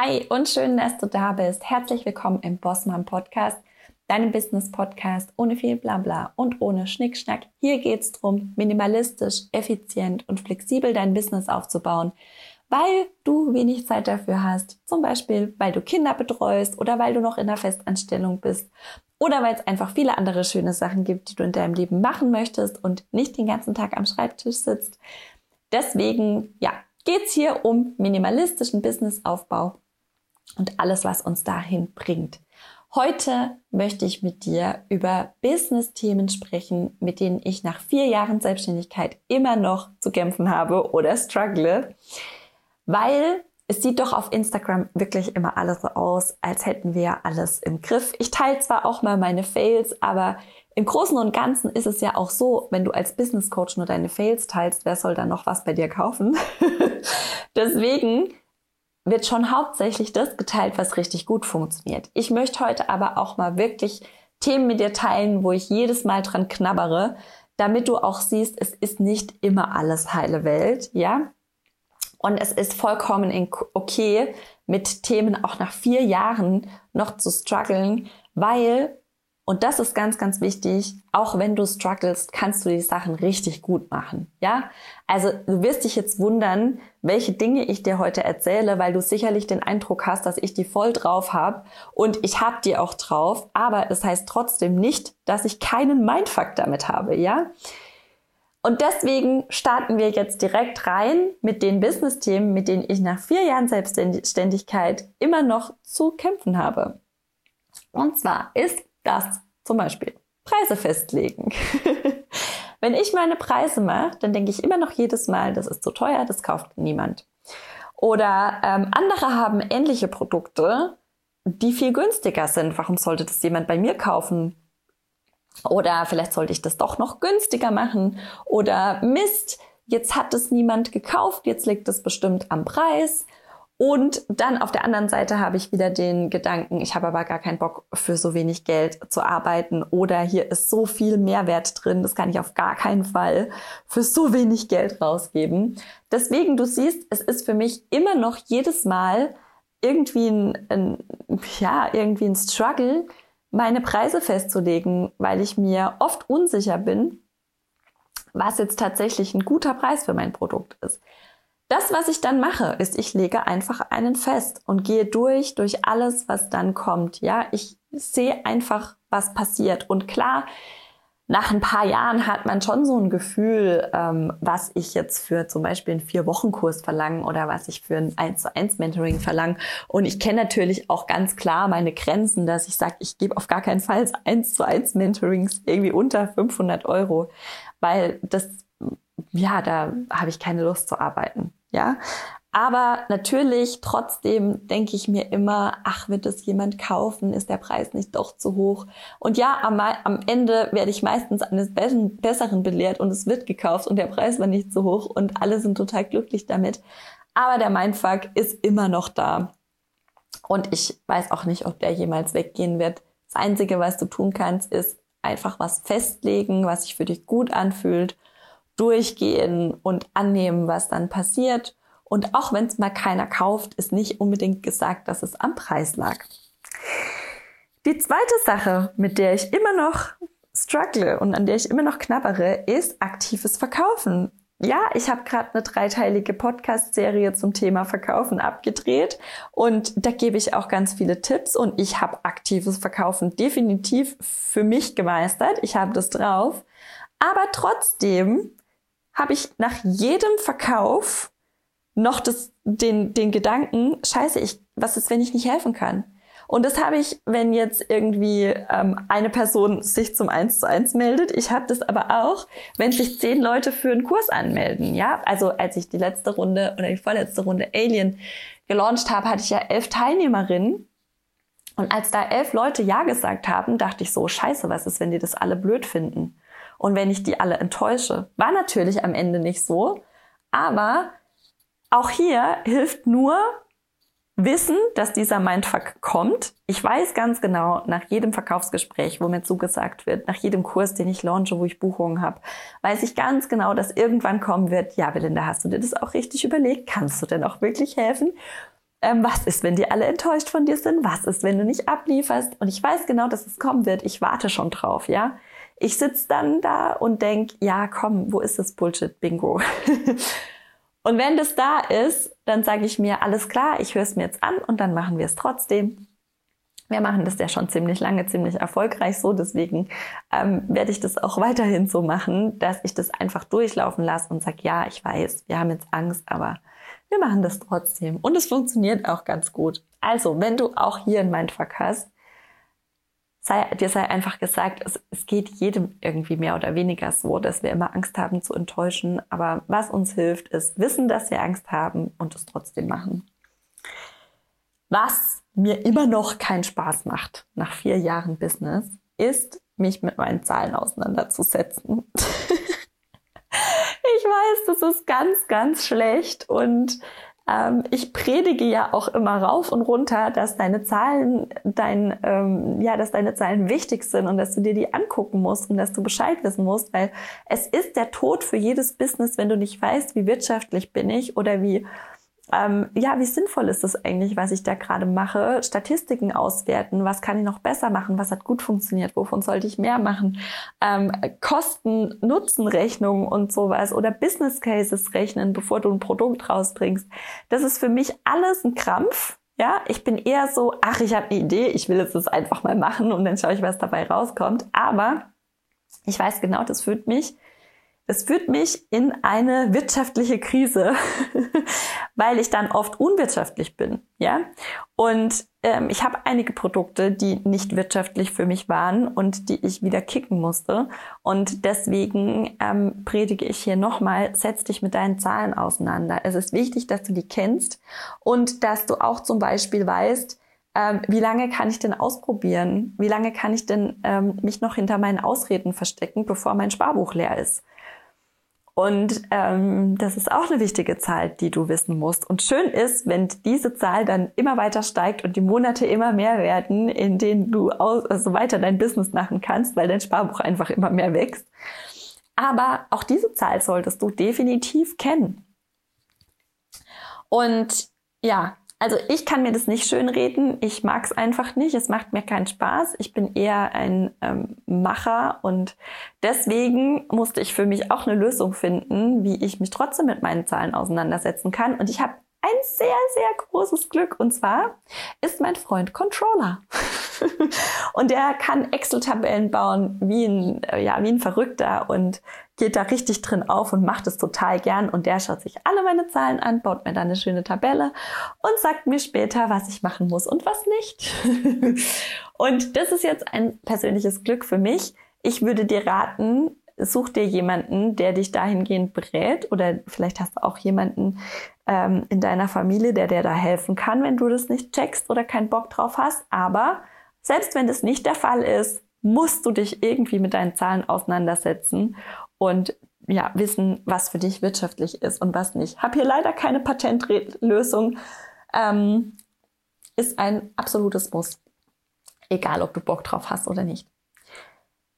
Hi und schön, dass du da bist. Herzlich willkommen im Bossmann Podcast, deinem Business Podcast ohne viel Blabla und ohne Schnickschnack. Hier geht es darum, minimalistisch, effizient und flexibel dein Business aufzubauen, weil du wenig Zeit dafür hast. Zum Beispiel, weil du Kinder betreust oder weil du noch in der Festanstellung bist oder weil es einfach viele andere schöne Sachen gibt, die du in deinem Leben machen möchtest und nicht den ganzen Tag am Schreibtisch sitzt. Deswegen, ja, geht es hier um minimalistischen Businessaufbau und alles, was uns dahin bringt. Heute möchte ich mit dir über Business-Themen sprechen, mit denen ich nach vier Jahren Selbstständigkeit immer noch zu kämpfen habe oder struggle, weil es sieht doch auf Instagram wirklich immer alles so aus, als hätten wir alles im Griff. Ich teile zwar auch mal meine Fails, aber im Großen und Ganzen ist es ja auch so, wenn du als Business Coach nur deine Fails teilst, wer soll dann noch was bei dir kaufen? Deswegen wird schon hauptsächlich das geteilt, was richtig gut funktioniert. Ich möchte heute aber auch mal wirklich Themen mit dir teilen, wo ich jedes Mal dran knabbere, damit du auch siehst, es ist nicht immer alles heile Welt, ja? Und es ist vollkommen okay, mit Themen auch nach vier Jahren noch zu strugglen, weil und das ist ganz, ganz wichtig. Auch wenn du struggles, kannst du die Sachen richtig gut machen. Ja? Also du wirst dich jetzt wundern, welche Dinge ich dir heute erzähle, weil du sicherlich den Eindruck hast, dass ich die voll drauf habe. Und ich habe die auch drauf. Aber es heißt trotzdem nicht, dass ich keinen Mindfuck damit habe. Ja? Und deswegen starten wir jetzt direkt rein mit den Business-Themen, mit denen ich nach vier Jahren Selbstständigkeit immer noch zu kämpfen habe. Und zwar ist das zum Beispiel Preise festlegen. Wenn ich meine Preise mache, dann denke ich immer noch jedes Mal, das ist zu teuer, das kauft niemand. Oder ähm, andere haben ähnliche Produkte, die viel günstiger sind. Warum sollte das jemand bei mir kaufen? Oder vielleicht sollte ich das doch noch günstiger machen. Oder Mist, jetzt hat es niemand gekauft, jetzt liegt es bestimmt am Preis. Und dann auf der anderen Seite habe ich wieder den Gedanken, ich habe aber gar keinen Bock für so wenig Geld zu arbeiten oder hier ist so viel Mehrwert drin, das kann ich auf gar keinen Fall für so wenig Geld rausgeben. Deswegen, du siehst, es ist für mich immer noch jedes Mal irgendwie ein, ein ja, irgendwie ein Struggle, meine Preise festzulegen, weil ich mir oft unsicher bin, was jetzt tatsächlich ein guter Preis für mein Produkt ist. Das, was ich dann mache, ist, ich lege einfach einen fest und gehe durch, durch alles, was dann kommt. Ja, ich sehe einfach, was passiert. Und klar, nach ein paar Jahren hat man schon so ein Gefühl, ähm, was ich jetzt für zum Beispiel einen Vier-Wochen-Kurs verlange oder was ich für ein 1 zu 1 Mentoring verlange. Und ich kenne natürlich auch ganz klar meine Grenzen, dass ich sage, ich gebe auf gar keinen Fall 1 zu 1 Mentorings irgendwie unter 500 Euro, weil das, ja, da habe ich keine Lust zu arbeiten ja. Aber natürlich, trotzdem denke ich mir immer, ach, wird es jemand kaufen? Ist der Preis nicht doch zu hoch? Und ja, am, am Ende werde ich meistens eines Besseren belehrt und es wird gekauft und der Preis war nicht zu hoch und alle sind total glücklich damit. Aber der Mindfuck ist immer noch da. Und ich weiß auch nicht, ob der jemals weggehen wird. Das Einzige, was du tun kannst, ist einfach was festlegen, was sich für dich gut anfühlt durchgehen und annehmen, was dann passiert. Und auch wenn es mal keiner kauft, ist nicht unbedingt gesagt, dass es am Preis lag. Die zweite Sache, mit der ich immer noch struggle und an der ich immer noch knabbere, ist aktives Verkaufen. Ja, ich habe gerade eine dreiteilige Podcast-Serie zum Thema Verkaufen abgedreht und da gebe ich auch ganz viele Tipps und ich habe aktives Verkaufen definitiv für mich gemeistert. Ich habe das drauf. Aber trotzdem habe ich nach jedem Verkauf noch das, den, den Gedanken, scheiße, ich, was ist, wenn ich nicht helfen kann? Und das habe ich, wenn jetzt irgendwie ähm, eine Person sich zum Eins zu eins meldet. Ich habe das aber auch, wenn sich zehn Leute für einen Kurs anmelden. Ja, also als ich die letzte Runde oder die vorletzte Runde Alien gelauncht habe, hatte ich ja elf Teilnehmerinnen. Und als da elf Leute Ja gesagt haben, dachte ich so, scheiße, was ist, wenn die das alle blöd finden? Und wenn ich die alle enttäusche. War natürlich am Ende nicht so, aber auch hier hilft nur Wissen, dass dieser Mindfuck kommt. Ich weiß ganz genau, nach jedem Verkaufsgespräch, wo mir zugesagt wird, nach jedem Kurs, den ich launche, wo ich Buchungen habe, weiß ich ganz genau, dass irgendwann kommen wird, ja, Belinda, hast du dir das auch richtig überlegt? Kannst du denn auch wirklich helfen? Ähm, was ist, wenn die alle enttäuscht von dir sind? Was ist, wenn du nicht ablieferst? Und ich weiß genau, dass es kommen wird. Ich warte schon drauf, ja. Ich sitze dann da und denk, ja, komm, wo ist das Bullshit-Bingo? und wenn das da ist, dann sage ich mir, alles klar, ich höre es mir jetzt an und dann machen wir es trotzdem. Wir machen das ja schon ziemlich lange, ziemlich erfolgreich so. Deswegen ähm, werde ich das auch weiterhin so machen, dass ich das einfach durchlaufen lasse und sage, ja, ich weiß, wir haben jetzt Angst, aber wir machen das trotzdem. Und es funktioniert auch ganz gut. Also, wenn du auch hier ein Mindfuck hast, sei, dir sei einfach gesagt, es, es geht jedem irgendwie mehr oder weniger so, dass wir immer Angst haben zu enttäuschen. Aber was uns hilft, ist wissen, dass wir Angst haben und es trotzdem machen. Was mir immer noch keinen Spaß macht nach vier Jahren Business, ist, mich mit meinen Zahlen auseinanderzusetzen. ich weiß, das ist ganz, ganz schlecht und ähm, ich predige ja auch immer rauf und runter, dass deine Zahlen, dein, ähm, ja, dass deine Zahlen wichtig sind und dass du dir die angucken musst und dass du Bescheid wissen musst, weil es ist der Tod für jedes Business, wenn du nicht weißt, wie wirtschaftlich bin ich oder wie ähm, ja, wie sinnvoll ist das eigentlich, was ich da gerade mache? Statistiken auswerten, was kann ich noch besser machen, was hat gut funktioniert, wovon sollte ich mehr machen? Ähm, Kosten, Nutzenrechnungen und sowas oder Business Cases rechnen, bevor du ein Produkt rausbringst. Das ist für mich alles ein Krampf. Ja, ich bin eher so, ach, ich habe eine Idee, ich will jetzt das einfach mal machen und dann schaue ich, was dabei rauskommt. Aber ich weiß genau, das führt mich es führt mich in eine wirtschaftliche Krise, weil ich dann oft unwirtschaftlich bin, ja. Und ähm, ich habe einige Produkte, die nicht wirtschaftlich für mich waren und die ich wieder kicken musste. Und deswegen ähm, predige ich hier nochmal: Setz dich mit deinen Zahlen auseinander. Es ist wichtig, dass du die kennst und dass du auch zum Beispiel weißt, ähm, wie lange kann ich denn ausprobieren? Wie lange kann ich denn ähm, mich noch hinter meinen Ausreden verstecken, bevor mein Sparbuch leer ist? Und ähm, das ist auch eine wichtige Zahl, die du wissen musst. Und schön ist, wenn diese Zahl dann immer weiter steigt und die Monate immer mehr werden, in denen du aus, also weiter dein Business machen kannst, weil dein Sparbuch einfach immer mehr wächst. Aber auch diese Zahl solltest du definitiv kennen. Und ja, also ich kann mir das nicht schönreden. Ich mag es einfach nicht. Es macht mir keinen Spaß. Ich bin eher ein ähm, Macher und deswegen musste ich für mich auch eine Lösung finden, wie ich mich trotzdem mit meinen Zahlen auseinandersetzen kann. Und ich habe ein sehr, sehr großes Glück. Und zwar ist mein Freund Controller. und der kann Excel-Tabellen bauen wie ein, äh, ja, wie ein Verrückter und geht da richtig drin auf und macht es total gern. Und der schaut sich alle meine Zahlen an, baut mir da eine schöne Tabelle und sagt mir später, was ich machen muss und was nicht. und das ist jetzt ein persönliches Glück für mich. Ich würde dir raten, such dir jemanden, der dich dahingehend berät oder vielleicht hast du auch jemanden ähm, in deiner Familie, der dir da helfen kann, wenn du das nicht checkst oder keinen Bock drauf hast. Aber selbst wenn das nicht der Fall ist, musst du dich irgendwie mit deinen Zahlen auseinandersetzen und ja, wissen, was für dich wirtschaftlich ist und was nicht. Hab hier leider keine Patentlösung. Ähm, ist ein absolutes Muss. Egal, ob du Bock drauf hast oder nicht.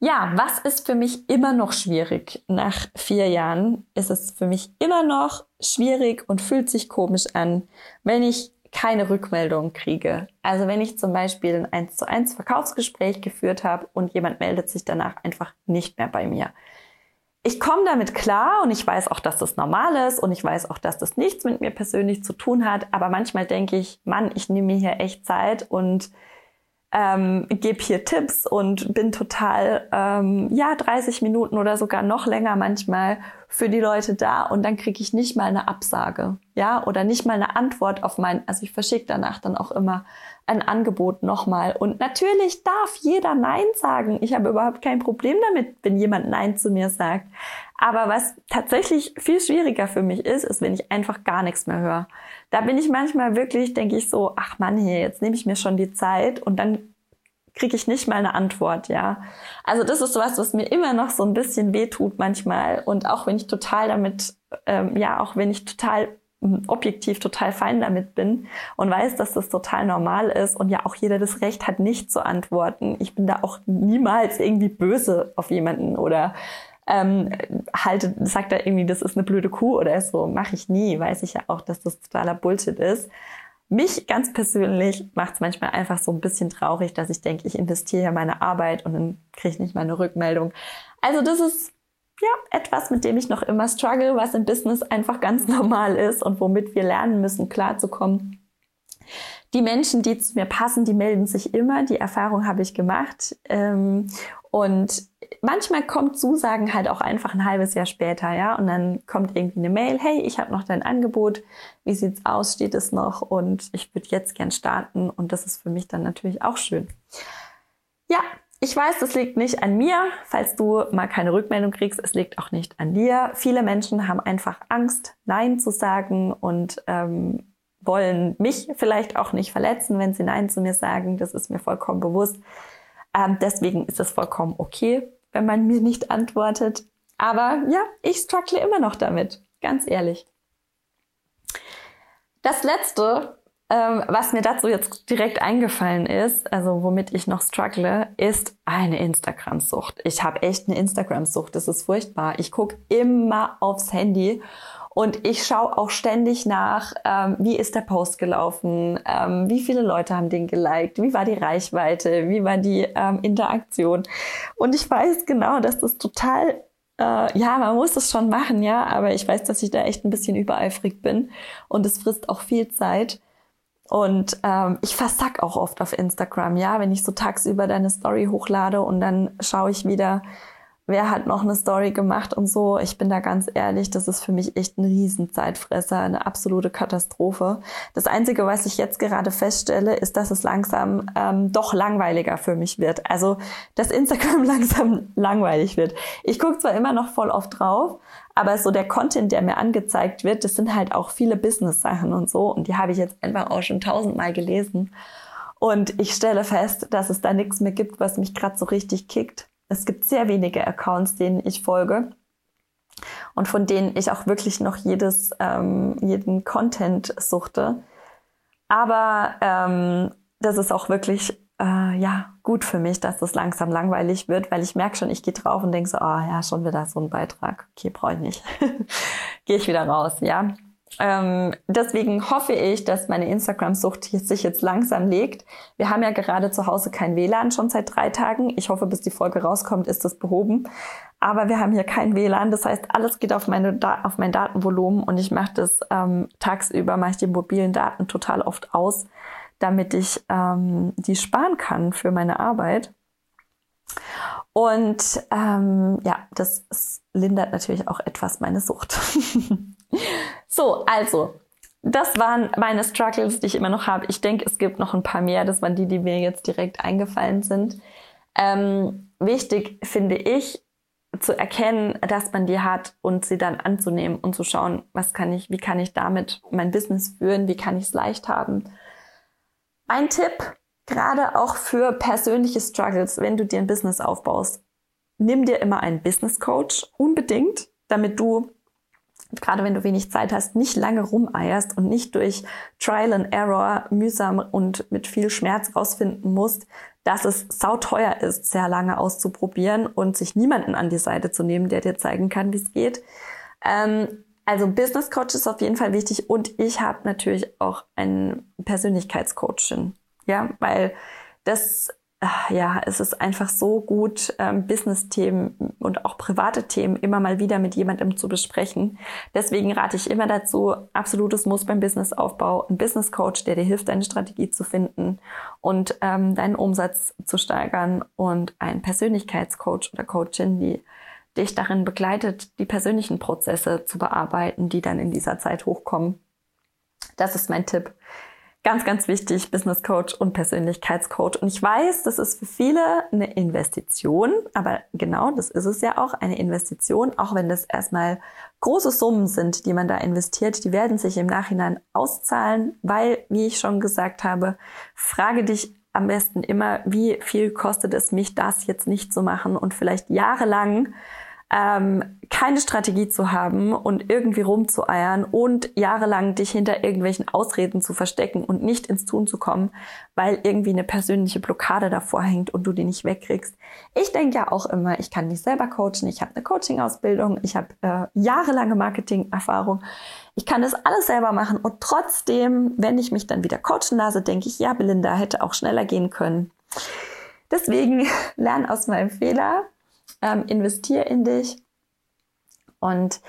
Ja, was ist für mich immer noch schwierig? Nach vier Jahren ist es für mich immer noch schwierig und fühlt sich komisch an, wenn ich keine Rückmeldung kriege. Also wenn ich zum Beispiel ein 1 zu 1 Verkaufsgespräch geführt habe und jemand meldet sich danach einfach nicht mehr bei mir. Ich komme damit klar und ich weiß auch, dass das normal ist und ich weiß auch, dass das nichts mit mir persönlich zu tun hat. Aber manchmal denke ich, Mann, ich nehme mir hier echt Zeit und ähm, gebe hier Tipps und bin total, ähm, ja, 30 Minuten oder sogar noch länger manchmal für die Leute da und dann kriege ich nicht mal eine Absage, ja, oder nicht mal eine Antwort auf mein, also ich verschicke danach dann auch immer ein Angebot nochmal. Und natürlich darf jeder Nein sagen. Ich habe überhaupt kein Problem damit, wenn jemand Nein zu mir sagt. Aber was tatsächlich viel schwieriger für mich ist, ist, wenn ich einfach gar nichts mehr höre. Da bin ich manchmal wirklich, denke ich so, ach Mann, hier, jetzt nehme ich mir schon die Zeit und dann kriege ich nicht mal eine Antwort, ja. Also das ist was, was mir immer noch so ein bisschen wehtut manchmal. Und auch wenn ich total damit, ähm, ja, auch wenn ich total objektiv total fein damit bin und weiß, dass das total normal ist und ja auch jeder das Recht hat, nicht zu antworten. Ich bin da auch niemals irgendwie böse auf jemanden oder ähm, halte, sagt da irgendwie, das ist eine blöde Kuh oder so. Mache ich nie. Weiß ich ja auch, dass das totaler Bullshit ist. mich ganz persönlich macht es manchmal einfach so ein bisschen traurig, dass ich denke, ich investiere ja meine Arbeit und dann kriege ich nicht meine Rückmeldung. Also das ist ja etwas, mit dem ich noch immer struggle, was im Business einfach ganz normal ist und womit wir lernen müssen, klarzukommen. Die Menschen, die zu mir passen, die melden sich immer. Die Erfahrung habe ich gemacht. Ähm, und manchmal kommt Zusagen halt auch einfach ein halbes Jahr später, ja. Und dann kommt irgendwie eine Mail, hey, ich habe noch dein Angebot, wie sieht's aus, steht es noch und ich würde jetzt gern starten. Und das ist für mich dann natürlich auch schön. Ja, ich weiß, das liegt nicht an mir, falls du mal keine Rückmeldung kriegst. Es liegt auch nicht an dir. Viele Menschen haben einfach Angst, Nein zu sagen und ähm, wollen mich vielleicht auch nicht verletzen, wenn sie Nein zu mir sagen. Das ist mir vollkommen bewusst. Ähm, deswegen ist es vollkommen okay, wenn man mir nicht antwortet. Aber ja, ich struggle immer noch damit, ganz ehrlich. Das letzte, ähm, was mir dazu jetzt direkt eingefallen ist, also womit ich noch struggle, ist eine Instagram-Sucht. Ich habe echt eine Instagram-Sucht. Das ist furchtbar. Ich gucke immer aufs Handy und ich schaue auch ständig nach, ähm, wie ist der Post gelaufen, ähm, wie viele Leute haben den geliked, wie war die Reichweite, wie war die ähm, Interaktion. Und ich weiß genau, dass das total äh, ja, man muss es schon machen, ja, aber ich weiß, dass ich da echt ein bisschen übereifrig bin und es frisst auch viel Zeit. Und ähm, ich versack auch oft auf Instagram, ja, wenn ich so tagsüber deine Story hochlade und dann schaue ich wieder, wer hat noch eine Story gemacht und so. Ich bin da ganz ehrlich, das ist für mich echt ein Riesenzeitfresser, eine absolute Katastrophe. Das Einzige, was ich jetzt gerade feststelle, ist, dass es langsam ähm, doch langweiliger für mich wird. Also, dass Instagram langsam langweilig wird. Ich gucke zwar immer noch voll oft drauf, aber so der Content, der mir angezeigt wird, das sind halt auch viele Business-Sachen und so. Und die habe ich jetzt einfach auch schon tausendmal gelesen. Und ich stelle fest, dass es da nichts mehr gibt, was mich gerade so richtig kickt. Es gibt sehr wenige Accounts, denen ich folge und von denen ich auch wirklich noch jedes, ähm, jeden Content suchte. Aber ähm, das ist auch wirklich äh, ja gut für mich, dass das langsam langweilig wird, weil ich merke schon, ich gehe drauf und denke so, ah oh, ja, schon wieder so ein Beitrag. Okay, brauche ich nicht. gehe ich wieder raus, ja. Ähm, deswegen hoffe ich, dass meine Instagram-Sucht sich jetzt langsam legt. Wir haben ja gerade zu Hause kein WLAN, schon seit drei Tagen. Ich hoffe, bis die Folge rauskommt, ist das behoben. Aber wir haben hier kein WLAN. Das heißt, alles geht auf, meine auf mein Datenvolumen und ich mache das ähm, tagsüber, mache ich die mobilen Daten total oft aus, damit ich ähm, die sparen kann für meine Arbeit. Und ähm, ja, das lindert natürlich auch etwas meine Sucht. so, also, das waren meine Struggles, die ich immer noch habe. Ich denke, es gibt noch ein paar mehr. Das waren die, die mir jetzt direkt eingefallen sind. Ähm, wichtig finde ich, zu erkennen, dass man die hat und sie dann anzunehmen und zu schauen, was kann ich, wie kann ich damit mein Business führen, wie kann ich es leicht haben. Ein Tipp, gerade auch für persönliche Struggles, wenn du dir ein Business aufbaust, nimm dir immer einen Business Coach unbedingt, damit du gerade wenn du wenig Zeit hast, nicht lange rumeierst und nicht durch Trial and Error mühsam und mit viel Schmerz rausfinden musst, dass es sauteuer ist, sehr lange auszuprobieren und sich niemanden an die Seite zu nehmen, der dir zeigen kann, wie es geht. Ähm, also Business Coach ist auf jeden Fall wichtig und ich habe natürlich auch einen Persönlichkeitscoachin, ja, weil das ja, es ist einfach so gut, ähm, Business-Themen und auch private Themen immer mal wieder mit jemandem zu besprechen. Deswegen rate ich immer dazu, absolutes Muss beim Businessaufbau, ein Business Coach, der dir hilft, deine Strategie zu finden und ähm, deinen Umsatz zu steigern und ein Persönlichkeitscoach oder Coachin, die dich darin begleitet, die persönlichen Prozesse zu bearbeiten, die dann in dieser Zeit hochkommen. Das ist mein Tipp. Ganz, ganz wichtig, Business Coach und Persönlichkeitscoach. Und ich weiß, das ist für viele eine Investition, aber genau das ist es ja auch, eine Investition, auch wenn das erstmal große Summen sind, die man da investiert, die werden sich im Nachhinein auszahlen, weil, wie ich schon gesagt habe, frage dich am besten immer, wie viel kostet es mich, das jetzt nicht zu machen und vielleicht jahrelang ähm, keine Strategie zu haben und irgendwie rumzueiern und jahrelang dich hinter irgendwelchen Ausreden zu verstecken und nicht ins Tun zu kommen, weil irgendwie eine persönliche Blockade davor hängt und du die nicht wegkriegst. Ich denke ja auch immer, ich kann mich selber coachen, ich habe eine Coaching-Ausbildung, ich habe äh, jahrelange Marketing-Erfahrung. ich kann das alles selber machen und trotzdem, wenn ich mich dann wieder coachen lasse, denke ich, ja, Belinda hätte auch schneller gehen können. Deswegen lern aus meinem Fehler, ähm, investier in dich und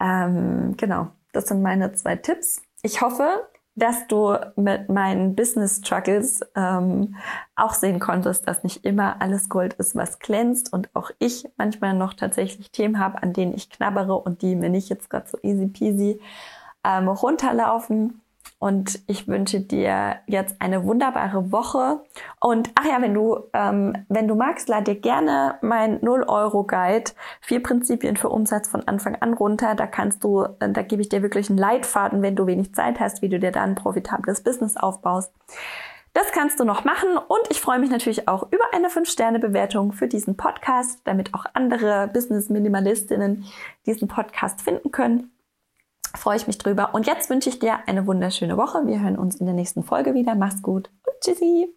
ähm, genau, das sind meine zwei Tipps. Ich hoffe, dass du mit meinen Business Struggles ähm, auch sehen konntest, dass nicht immer alles Gold ist, was glänzt und auch ich manchmal noch tatsächlich Themen habe, an denen ich knabbere und die mir nicht jetzt gerade so easy peasy ähm, runterlaufen. Und ich wünsche dir jetzt eine wunderbare Woche. Und ach ja, wenn du, ähm, wenn du magst, lad dir gerne mein 0-Euro-Guide, vier Prinzipien für Umsatz von Anfang an runter. Da kannst du, äh, da gebe ich dir wirklich einen Leitfaden, wenn du wenig Zeit hast, wie du dir dann ein profitables Business aufbaust. Das kannst du noch machen und ich freue mich natürlich auch über eine 5-Sterne-Bewertung für diesen Podcast, damit auch andere Business-Minimalistinnen diesen Podcast finden können freue ich mich drüber. Und jetzt wünsche ich dir eine wunderschöne Woche. Wir hören uns in der nächsten Folge wieder. Mach's gut und tschüssi.